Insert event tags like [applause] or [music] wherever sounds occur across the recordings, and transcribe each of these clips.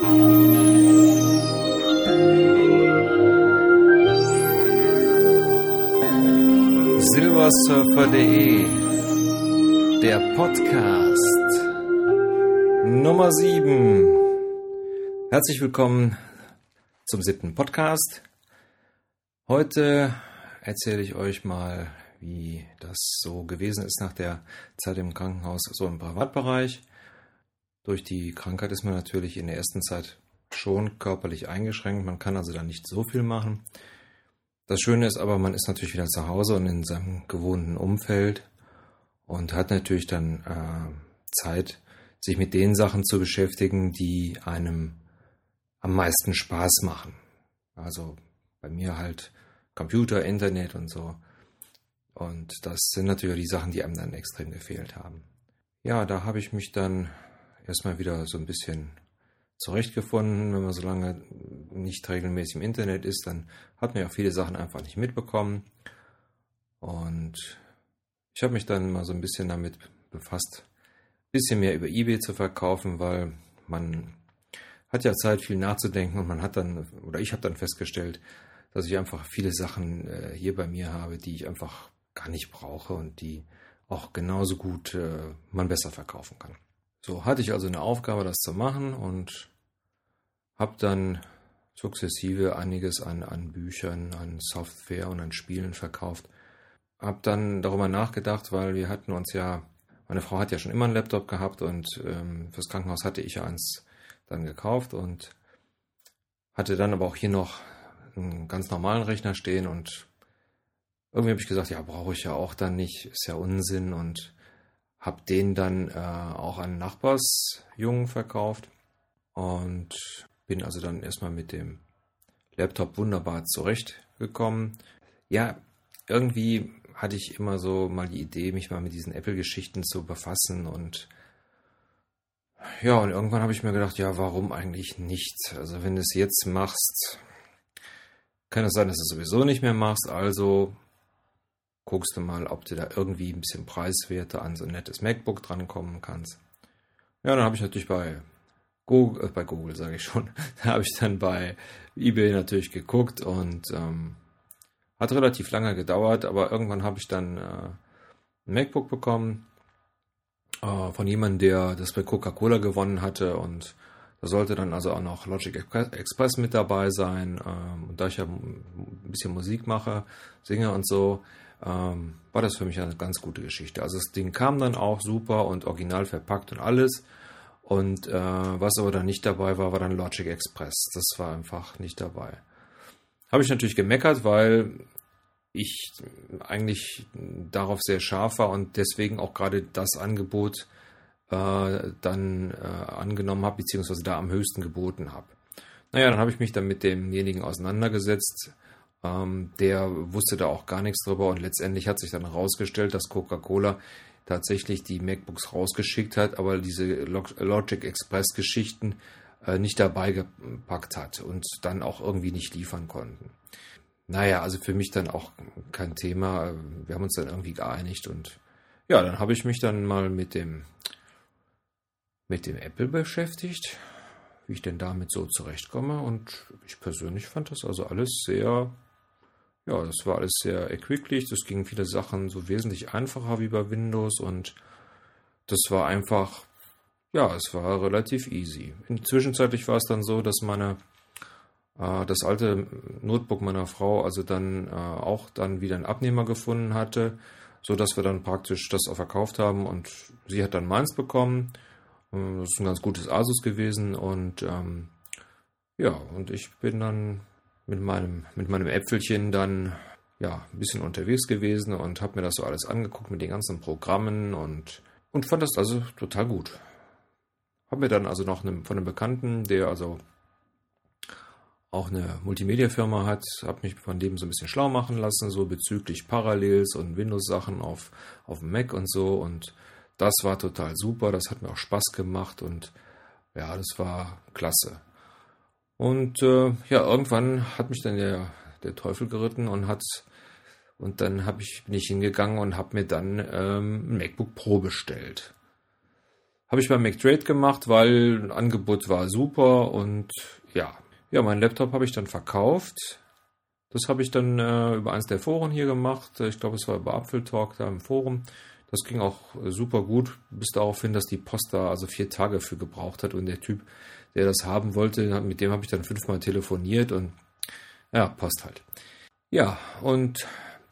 Silversurfer.de Der Podcast Nummer 7 Herzlich willkommen zum siebten Podcast. Heute erzähle ich euch mal, wie das so gewesen ist nach der Zeit im Krankenhaus, so im Privatbereich. Durch die Krankheit ist man natürlich in der ersten Zeit schon körperlich eingeschränkt. Man kann also da nicht so viel machen. Das Schöne ist aber, man ist natürlich wieder zu Hause und in seinem gewohnten Umfeld und hat natürlich dann äh, Zeit, sich mit den Sachen zu beschäftigen, die einem am meisten Spaß machen. Also bei mir halt Computer, Internet und so. Und das sind natürlich die Sachen, die einem dann extrem gefehlt haben. Ja, da habe ich mich dann erstmal wieder so ein bisschen zurechtgefunden. Wenn man so lange nicht regelmäßig im Internet ist, dann hat man ja viele Sachen einfach nicht mitbekommen. Und ich habe mich dann mal so ein bisschen damit befasst, ein bisschen mehr über eBay zu verkaufen, weil man hat ja Zeit, viel nachzudenken und man hat dann, oder ich habe dann festgestellt, dass ich einfach viele Sachen äh, hier bei mir habe, die ich einfach gar nicht brauche und die auch genauso gut äh, man besser verkaufen kann. So hatte ich also eine Aufgabe, das zu machen und habe dann sukzessive einiges an, an Büchern, an Software und an Spielen verkauft. Habe dann darüber nachgedacht, weil wir hatten uns ja, meine Frau hat ja schon immer einen Laptop gehabt und ähm, fürs Krankenhaus hatte ich eins dann gekauft und hatte dann aber auch hier noch einen ganz normalen Rechner stehen und irgendwie habe ich gesagt, ja, brauche ich ja auch dann nicht, ist ja Unsinn und habe den dann äh, auch an Nachbarsjungen verkauft und bin also dann erstmal mit dem Laptop wunderbar zurechtgekommen. Ja, irgendwie hatte ich immer so mal die Idee, mich mal mit diesen Apple-Geschichten zu befassen und ja, und irgendwann habe ich mir gedacht, ja, warum eigentlich nicht? Also wenn du es jetzt machst, kann es sein, dass du es sowieso nicht mehr machst. Also guckst du mal, ob du da irgendwie ein bisschen preiswerter an so ein nettes MacBook drankommen kannst. Ja, dann habe ich natürlich bei Google, äh, bei Google sage ich schon, [laughs] da habe ich dann bei eBay natürlich geguckt und ähm, hat relativ lange gedauert, aber irgendwann habe ich dann äh, ein MacBook bekommen äh, von jemandem, der das bei Coca-Cola gewonnen hatte und da sollte dann also auch noch Logic Express mit dabei sein. Ähm, und da ich ja ein bisschen Musik mache, singe und so, ähm, war das für mich eine ganz gute Geschichte. Also das Ding kam dann auch super und original verpackt und alles. Und äh, was aber dann nicht dabei war, war dann Logic Express. Das war einfach nicht dabei. Habe ich natürlich gemeckert, weil ich eigentlich darauf sehr scharf war und deswegen auch gerade das Angebot äh, dann äh, angenommen habe, beziehungsweise da am höchsten geboten habe. Naja, dann habe ich mich dann mit demjenigen auseinandergesetzt. Ähm, der wusste da auch gar nichts drüber und letztendlich hat sich dann herausgestellt, dass Coca-Cola tatsächlich die MacBooks rausgeschickt hat, aber diese Logic Express Geschichten äh, nicht dabei gepackt hat und dann auch irgendwie nicht liefern konnten. Naja, also für mich dann auch kein Thema. Wir haben uns dann irgendwie geeinigt und ja, dann habe ich mich dann mal mit dem mit dem Apple beschäftigt, wie ich denn damit so zurechtkomme und ich persönlich fand das also alles sehr ja, das war alles sehr erquicklich, das ging viele Sachen so wesentlich einfacher wie bei Windows und das war einfach ja, es war relativ easy. Zwischenzeitlich war es dann so, dass meine äh, das alte Notebook meiner Frau also dann äh, auch dann wieder einen Abnehmer gefunden hatte, so dass wir dann praktisch das auch verkauft haben und sie hat dann meins bekommen. Äh, das ist ein ganz gutes Asus gewesen und ähm, ja, und ich bin dann mit meinem, mit meinem Äpfelchen dann ja, ein bisschen unterwegs gewesen und habe mir das so alles angeguckt mit den ganzen Programmen und, und fand das also total gut. Habe mir dann also noch eine, von einem Bekannten, der also auch eine Multimedia-Firma hat, habe mich von dem so ein bisschen schlau machen lassen, so bezüglich Parallels und Windows-Sachen auf, auf dem Mac und so. Und das war total super, das hat mir auch Spaß gemacht und ja, das war klasse. Und äh, ja, irgendwann hat mich dann der, der Teufel geritten und hat und dann habe ich bin ich hingegangen und habe mir dann ähm, ein MacBook Pro bestellt. Habe ich beim McTrade gemacht, weil ein Angebot war super und ja. Ja, meinen Laptop habe ich dann verkauft. Das habe ich dann äh, über eins der Foren hier gemacht. Ich glaube, es war über Apfeltalk da im Forum. Das ging auch super gut, bis darauf hin, dass die Post da also vier Tage für gebraucht hat und der Typ, der das haben wollte, mit dem habe ich dann fünfmal telefoniert und ja, Post halt. Ja, und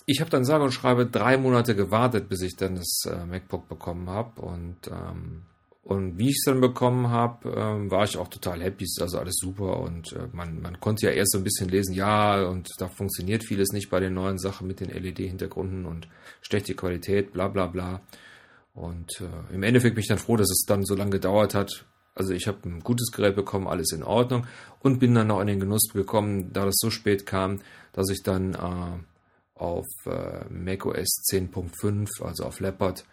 ich habe dann sage und schreibe drei Monate gewartet, bis ich dann das äh, MacBook bekommen habe und ähm, und wie ich es dann bekommen habe, ähm, war ich auch total happy. Ist also alles super und äh, man, man konnte ja erst so ein bisschen lesen, ja, und da funktioniert vieles nicht bei den neuen Sachen mit den LED-Hintergründen und schlechte Qualität, bla bla bla. Und äh, im Endeffekt bin ich dann froh, dass es dann so lange gedauert hat. Also ich habe ein gutes Gerät bekommen, alles in Ordnung und bin dann noch in den Genuss gekommen, da das so spät kam, dass ich dann äh, auf äh, macOS 10.5, also auf Leopard,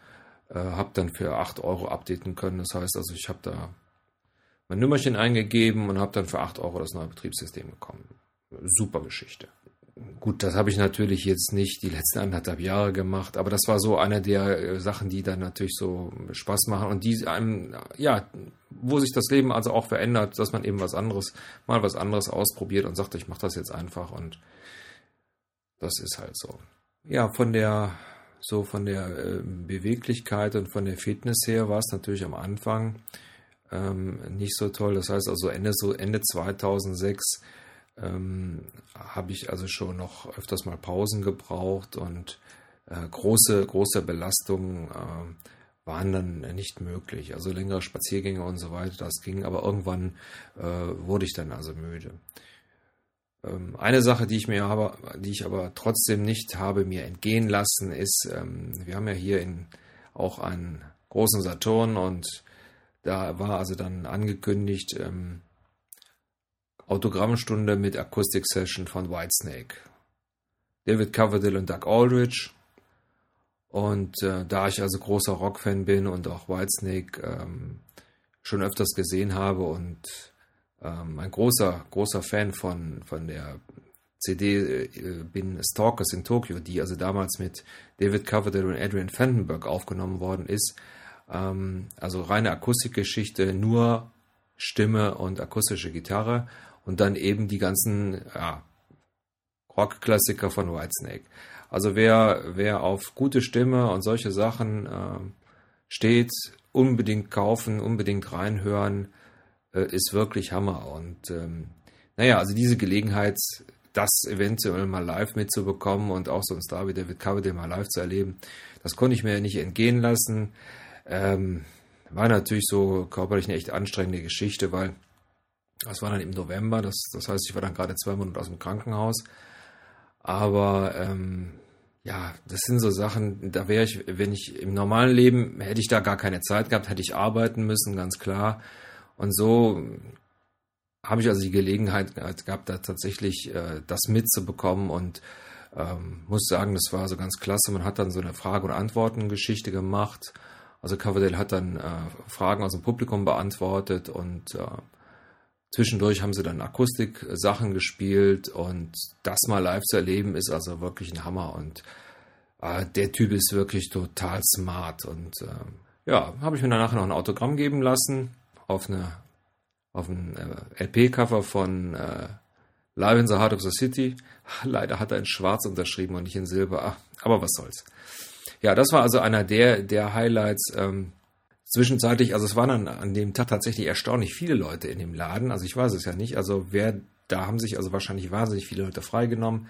äh, habe dann für 8 Euro updaten können. Das heißt also, ich habe da mein Nummerchen eingegeben und habe dann für 8 Euro das neue Betriebssystem bekommen. Super Geschichte. Gut, das habe ich natürlich jetzt nicht die letzten anderthalb Jahre gemacht, aber das war so eine der äh, Sachen, die dann natürlich so Spaß machen und die einem, ja, wo sich das Leben also auch verändert, dass man eben was anderes, mal was anderes ausprobiert und sagt, ich mache das jetzt einfach und das ist halt so. Ja, von der so von der äh, Beweglichkeit und von der Fitness her war es natürlich am Anfang ähm, nicht so toll. Das heißt also Ende, so Ende 2006 ähm, habe ich also schon noch öfters mal Pausen gebraucht und äh, große, große Belastungen äh, waren dann nicht möglich. Also längere Spaziergänge und so weiter, das ging, aber irgendwann äh, wurde ich dann also müde. Ähm, eine Sache, die ich mir aber, die ich aber trotzdem nicht habe mir entgehen lassen, ist, ähm, wir haben ja hier in, auch einen großen Saturn und da war also dann angekündigt ähm, Autogrammstunde mit Akustik-Session von Whitesnake. David Coverdale und Doug Aldrich. Und äh, da ich also großer Rockfan bin und auch Whitesnake ähm, schon öfters gesehen habe und ähm, ein großer, großer Fan von, von der CD äh, bin Stalkers in Tokyo, die also damals mit David Coverdale und Adrian Vandenberg aufgenommen worden ist. Ähm, also reine Akustikgeschichte, nur Stimme und akustische Gitarre und dann eben die ganzen ja, Rockklassiker von Whitesnake. Also wer, wer auf gute Stimme und solche Sachen äh, steht, unbedingt kaufen, unbedingt reinhören äh, ist wirklich Hammer. Und ähm, naja, also diese Gelegenheit, das eventuell mal live mitzubekommen und auch so ein Star wie David Coverdale mal live zu erleben, das konnte ich mir nicht entgehen lassen. Ähm, war natürlich so körperlich eine echt anstrengende Geschichte, weil das war dann im November, das, das heißt, ich war dann gerade zwei Monate aus dem Krankenhaus. Aber ähm, ja, das sind so Sachen, da wäre ich, wenn ich im normalen Leben hätte ich da gar keine Zeit gehabt, hätte ich arbeiten müssen, ganz klar. Und so habe ich also die Gelegenheit gehabt, da tatsächlich äh, das mitzubekommen und ähm, muss sagen, das war so ganz klasse. Man hat dann so eine Frage- und Antworten-Geschichte gemacht. Also Coverdale hat dann äh, Fragen aus dem Publikum beantwortet und äh, zwischendurch haben sie dann Akustik-Sachen gespielt und das mal live zu erleben ist also wirklich ein Hammer und äh, der Typ ist wirklich total smart und äh, ja, habe ich mir danach noch ein Autogramm geben lassen auf eine auf ein äh, LP-Cover von äh, Live in the Heart of the City. [laughs] Leider hat er in Schwarz unterschrieben und nicht in Silber. Ach, aber was soll's. Ja, das war also einer der der Highlights. Ähm, zwischenzeitlich, also es waren dann an dem Tag tatsächlich erstaunlich viele Leute in dem Laden. Also ich weiß es ja nicht. Also wer da haben sich also wahrscheinlich wahnsinnig viele Leute freigenommen.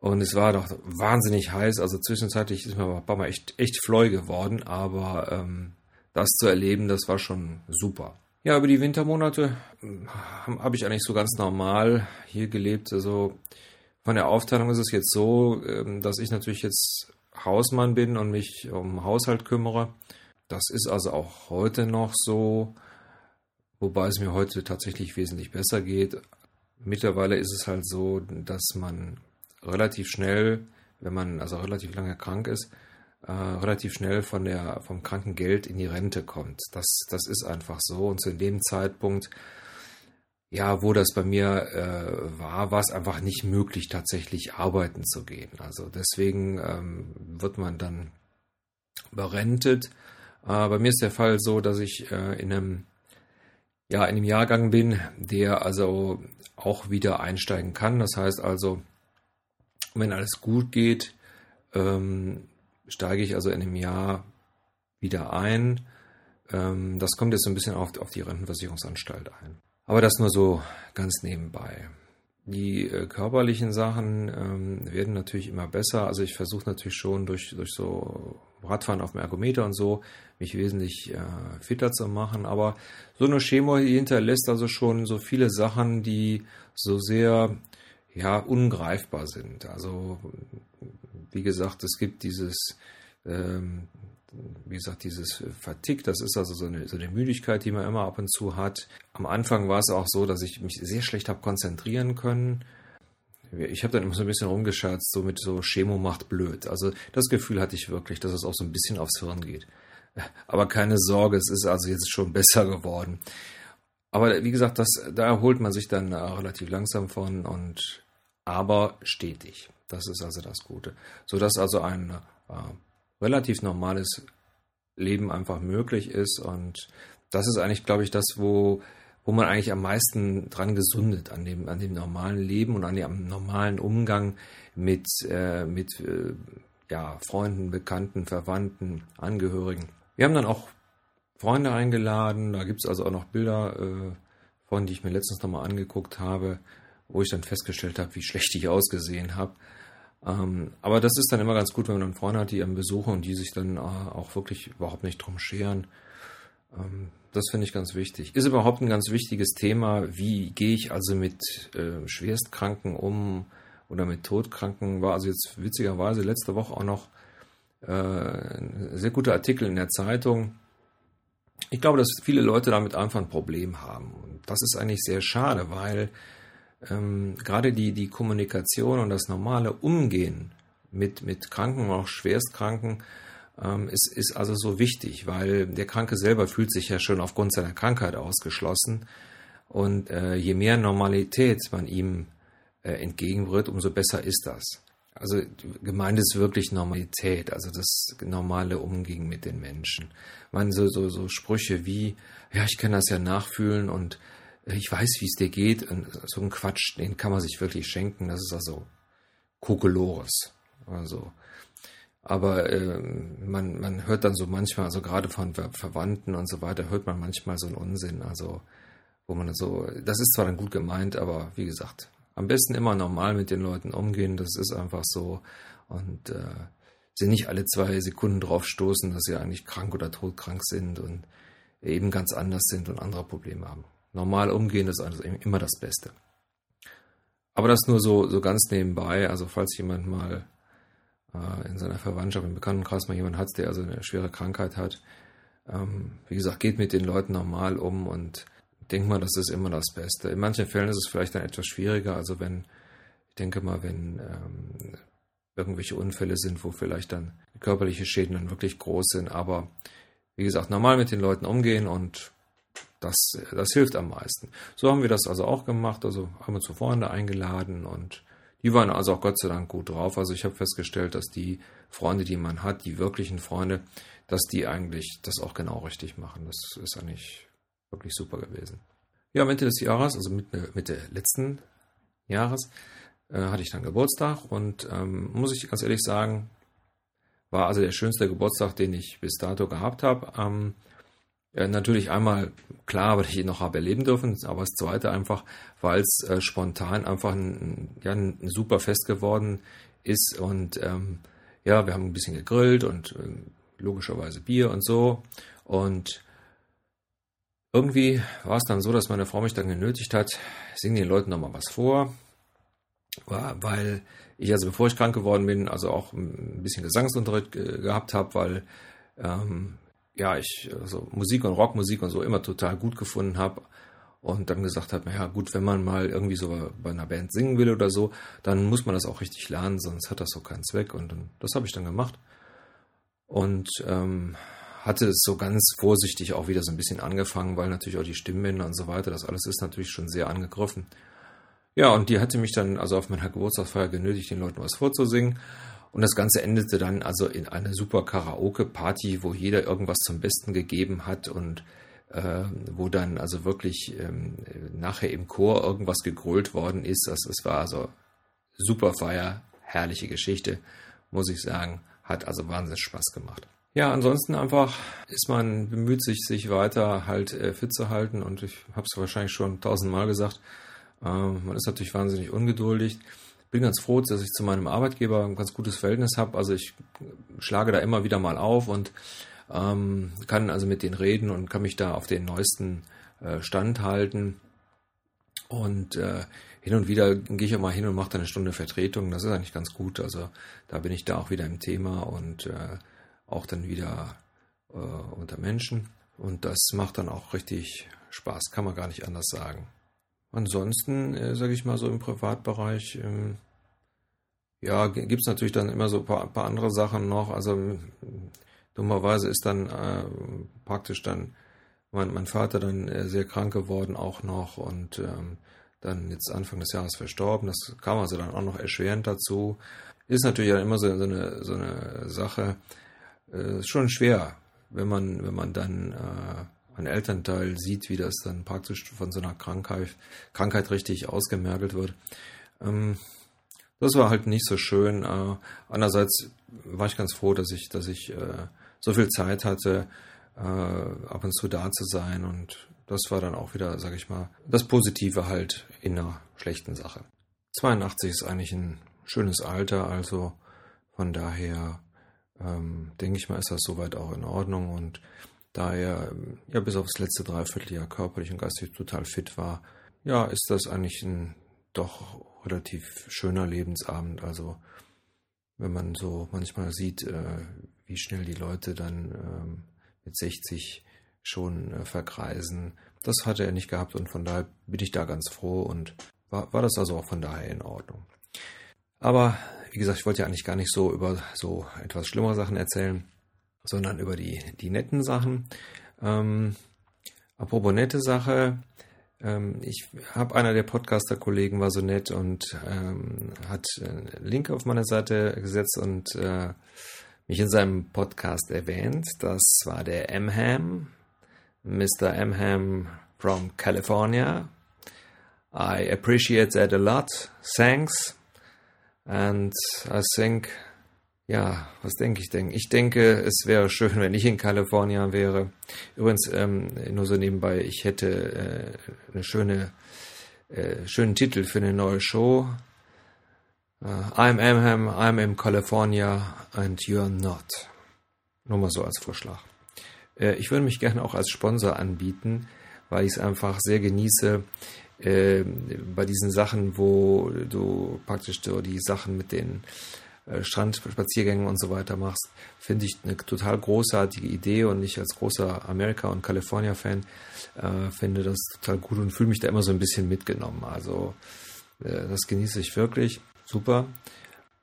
Und es war doch wahnsinnig heiß. Also zwischenzeitlich ist mir ein paar Mal echt, echt fleu geworden. Aber ähm, das zu erleben, das war schon super. Ja, über die Wintermonate hm, habe ich eigentlich so ganz normal hier gelebt. Also von der Aufteilung ist es jetzt so, ähm, dass ich natürlich jetzt Hausmann bin und mich um Haushalt kümmere. Das ist also auch heute noch so, wobei es mir heute tatsächlich wesentlich besser geht. Mittlerweile ist es halt so, dass man relativ schnell, wenn man also relativ lange krank ist, äh, relativ schnell von der, vom Krankengeld in die Rente kommt. Das, das ist einfach so. Und zu dem Zeitpunkt, ja, wo das bei mir äh, war, war es einfach nicht möglich, tatsächlich arbeiten zu gehen. Also deswegen ähm, wird man dann berentet. Äh, bei mir ist der Fall so, dass ich äh, in einem ja, in einem Jahrgang bin, der also auch wieder einsteigen kann. Das heißt also, wenn alles gut geht, ähm, steige ich also in einem Jahr wieder ein. Ähm, das kommt jetzt so ein bisschen auf, auf die Rentenversicherungsanstalt ein. Aber das nur so ganz nebenbei. Die äh, körperlichen Sachen ähm, werden natürlich immer besser. Also ich versuche natürlich schon durch, durch so Radfahren auf dem Ergometer und so mich wesentlich äh, fitter zu machen. Aber so eine Chemo hinterlässt also schon so viele Sachen, die so sehr ja ungreifbar sind. Also wie gesagt, es gibt dieses ähm, wie gesagt, dieses Fatigue, das ist also so eine, so eine Müdigkeit, die man immer ab und zu hat. Am Anfang war es auch so, dass ich mich sehr schlecht habe konzentrieren können. Ich habe dann immer so ein bisschen rumgescherzt, so mit so Chemo macht blöd. Also das Gefühl hatte ich wirklich, dass es auch so ein bisschen aufs Hirn geht. Aber keine Sorge, es ist also jetzt schon [laughs] besser geworden. Aber wie gesagt, das, da erholt man sich dann relativ langsam von und aber stetig. Das ist also das Gute. Sodass also ein äh, relativ normales Leben einfach möglich ist. Und das ist eigentlich, glaube ich, das, wo, wo man eigentlich am meisten dran gesundet, an dem, an dem normalen Leben und an dem normalen Umgang mit, äh, mit äh, ja, Freunden, Bekannten, Verwandten, Angehörigen. Wir haben dann auch Freunde eingeladen, da gibt es also auch noch Bilder äh, von, die ich mir letztens nochmal angeguckt habe, wo ich dann festgestellt habe, wie schlecht ich ausgesehen habe. Ähm, aber das ist dann immer ganz gut, wenn man dann Freunde hat, die einen besuchen und die sich dann äh, auch wirklich überhaupt nicht drum scheren. Ähm, das finde ich ganz wichtig. Ist überhaupt ein ganz wichtiges Thema. Wie gehe ich also mit äh, Schwerstkranken um oder mit Todkranken? War also jetzt witzigerweise letzte Woche auch noch äh, ein sehr guter Artikel in der Zeitung. Ich glaube, dass viele Leute damit einfach ein Problem haben. Und das ist eigentlich sehr schade, weil ähm, gerade die, die Kommunikation und das normale Umgehen mit, mit Kranken und auch Schwerstkranken ähm, ist, ist also so wichtig, weil der Kranke selber fühlt sich ja schon aufgrund seiner Krankheit ausgeschlossen. Und äh, je mehr Normalität man ihm äh, entgegenbringt, umso besser ist das. Also gemeint ist wirklich Normalität, also das normale Umgehen mit den Menschen. Man so, so, so Sprüche wie, ja, ich kann das ja nachfühlen und ich weiß, wie es dir geht. Und so ein Quatsch, den kann man sich wirklich schenken. Das ist also Kokolores. Also, aber äh, man, man hört dann so manchmal, also gerade von Ver Verwandten und so weiter, hört man manchmal so einen Unsinn. Also, wo man so, das ist zwar dann gut gemeint, aber wie gesagt, am besten immer normal mit den Leuten umgehen. Das ist einfach so. Und äh, sie nicht alle zwei Sekunden drauf stoßen, dass sie eigentlich krank oder todkrank sind und eben ganz anders sind und andere Probleme haben normal umgehen, ist also immer das Beste. Aber das nur so, so ganz nebenbei. Also falls jemand mal äh, in seiner Verwandtschaft, im Bekanntenkreis mal jemand hat, der also eine schwere Krankheit hat, ähm, wie gesagt, geht mit den Leuten normal um und denkt mal, das ist immer das Beste. In manchen Fällen ist es vielleicht dann etwas schwieriger. Also wenn, ich denke mal, wenn ähm, irgendwelche Unfälle sind, wo vielleicht dann körperliche Schäden dann wirklich groß sind. Aber wie gesagt, normal mit den Leuten umgehen und das, das hilft am meisten. So haben wir das also auch gemacht, also haben uns zu Freunde eingeladen und die waren also auch Gott sei Dank gut drauf. Also ich habe festgestellt, dass die Freunde, die man hat, die wirklichen Freunde, dass die eigentlich das auch genau richtig machen. Das ist eigentlich wirklich super gewesen. Ja, am Ende des Jahres, also Mitte, Mitte letzten Jahres, äh, hatte ich dann Geburtstag und ähm, muss ich ganz ehrlich sagen, war also der schönste Geburtstag, den ich bis dato gehabt habe. Ähm, ja, natürlich einmal klar, weil ich ihn noch habe erleben dürfen, aber das zweite einfach, weil es äh, spontan einfach ein, ja, ein super Fest geworden ist und ähm, ja, wir haben ein bisschen gegrillt und äh, logischerweise Bier und so und irgendwie war es dann so, dass meine Frau mich dann genötigt hat, sing den Leuten nochmal was vor, weil ich also bevor ich krank geworden bin, also auch ein bisschen Gesangsunterricht gehabt habe, weil ähm, ja, ich also Musik und Rockmusik und so immer total gut gefunden habe und dann gesagt habe, naja gut, wenn man mal irgendwie so bei einer Band singen will oder so, dann muss man das auch richtig lernen, sonst hat das so keinen Zweck und dann, das habe ich dann gemacht und ähm, hatte es so ganz vorsichtig auch wieder so ein bisschen angefangen, weil natürlich auch die Stimmbänder und so weiter, das alles ist natürlich schon sehr angegriffen. Ja, und die hatte mich dann also auf meiner Geburtstagsfeier genötigt, den Leuten was vorzusingen. Und das Ganze endete dann also in eine super Karaoke-Party, wo jeder irgendwas zum Besten gegeben hat und äh, wo dann also wirklich ähm, nachher im Chor irgendwas gegrölt worden ist. Das, das war also super Feier, herrliche Geschichte, muss ich sagen. Hat also wahnsinnig Spaß gemacht. Ja, ansonsten einfach ist man bemüht sich, sich weiter halt äh, fit zu halten und ich habe es wahrscheinlich schon tausendmal gesagt. Äh, man ist natürlich wahnsinnig ungeduldig. Bin ganz froh, dass ich zu meinem Arbeitgeber ein ganz gutes Verhältnis habe. Also ich schlage da immer wieder mal auf und ähm, kann also mit denen reden und kann mich da auf den neuesten äh, Stand halten. Und äh, hin und wieder gehe ich auch mal hin und mache da eine Stunde Vertretung. Das ist eigentlich ganz gut. Also da bin ich da auch wieder im Thema und äh, auch dann wieder äh, unter Menschen. Und das macht dann auch richtig Spaß, kann man gar nicht anders sagen. Ansonsten, äh, sage ich mal so im Privatbereich, ähm, ja, gibt es natürlich dann immer so ein paar, paar, andere Sachen noch. Also dummerweise ist dann äh, praktisch dann mein, mein Vater dann äh, sehr krank geworden auch noch und ähm, dann jetzt Anfang des Jahres verstorben. Das kam also dann auch noch erschwerend dazu. Ist natürlich dann immer so, so, eine, so eine Sache. Äh, schon schwer, wenn man, wenn man dann äh, ein Elternteil sieht, wie das dann praktisch von so einer Krankheit, Krankheit richtig ausgemergelt wird. Ähm, das war halt nicht so schön. Äh, andererseits war ich ganz froh, dass ich, dass ich äh, so viel Zeit hatte, äh, ab und zu da zu sein. Und das war dann auch wieder, sag ich mal, das Positive halt in einer schlechten Sache. 82 ist eigentlich ein schönes Alter, also von daher ähm, denke ich mal, ist das soweit auch in Ordnung. Und da er ja bis aufs letzte Dreivierteljahr körperlich und geistig total fit war, ja, ist das eigentlich ein doch relativ schöner Lebensabend. Also wenn man so manchmal sieht, äh, wie schnell die Leute dann ähm, mit 60 schon äh, verkreisen, das hatte er nicht gehabt und von daher bin ich da ganz froh und war, war das also auch von daher in Ordnung. Aber wie gesagt, ich wollte ja eigentlich gar nicht so über so etwas schlimmere Sachen erzählen, sondern über die, die netten Sachen. Ähm, apropos nette Sache, ähm, ich habe einer der Podcaster-Kollegen war so nett und ähm, hat einen Link auf meine Seite gesetzt und äh, mich in seinem Podcast erwähnt. Das war der M-Ham, Mr. M-Ham from California. I appreciate that a lot. Thanks. And I think, ja, was denke ich denn? Ich denke, es wäre schön, wenn ich in Kalifornien wäre. Übrigens, ähm, nur so nebenbei, ich hätte äh, eine schöne, äh, schönen Titel für eine neue Show. Uh, I'm Amham, I'm in California and you're not. Nur mal so als Vorschlag. Äh, ich würde mich gerne auch als Sponsor anbieten, weil ich es einfach sehr genieße, äh, bei diesen Sachen, wo du praktisch so die Sachen mit den Strandspaziergängen und so weiter machst, finde ich eine total großartige Idee und ich als großer Amerika- und California-Fan äh, finde das total gut und fühle mich da immer so ein bisschen mitgenommen. Also äh, das genieße ich wirklich. Super.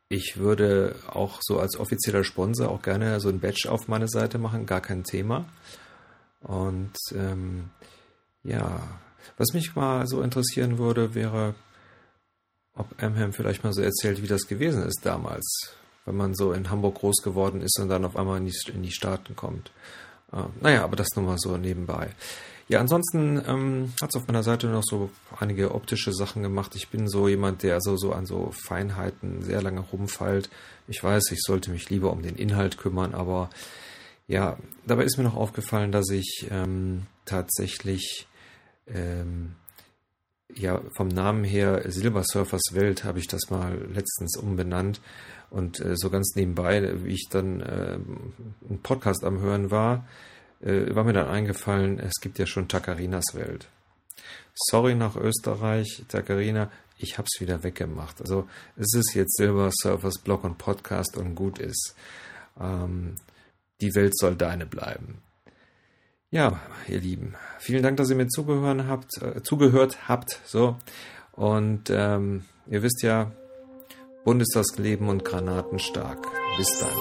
Ich würde auch so als offizieller Sponsor auch gerne so ein Badge auf meine Seite machen, gar kein Thema. Und ähm, ja, was mich mal so interessieren würde, wäre, ob Amham vielleicht mal so erzählt, wie das gewesen ist damals, wenn man so in Hamburg groß geworden ist und dann auf einmal in die, in die Staaten kommt. Äh, naja, aber das nur mal so nebenbei. Ja, ansonsten ähm, hat es auf meiner Seite noch so einige optische Sachen gemacht. Ich bin so jemand, der so, so an so Feinheiten sehr lange rumfeilt. Ich weiß, ich sollte mich lieber um den Inhalt kümmern, aber ja, dabei ist mir noch aufgefallen, dass ich ähm, tatsächlich ähm, ja, vom Namen her Silver Surfers Welt habe ich das mal letztens umbenannt. Und äh, so ganz nebenbei, wie ich dann äh, einen Podcast am Hören war, äh, war mir dann eingefallen, es gibt ja schon Takarinas Welt. Sorry nach Österreich, Takarina, ich habe es wieder weggemacht. Also es ist jetzt Silver Surfers Blog und Podcast und gut ist. Ähm, die Welt soll deine bleiben. Ja, ihr Lieben, vielen Dank, dass ihr mir zugehört habt, äh, zugehört habt. So und ähm, ihr wisst ja, Bundestagsleben und Granaten stark. Bis dann.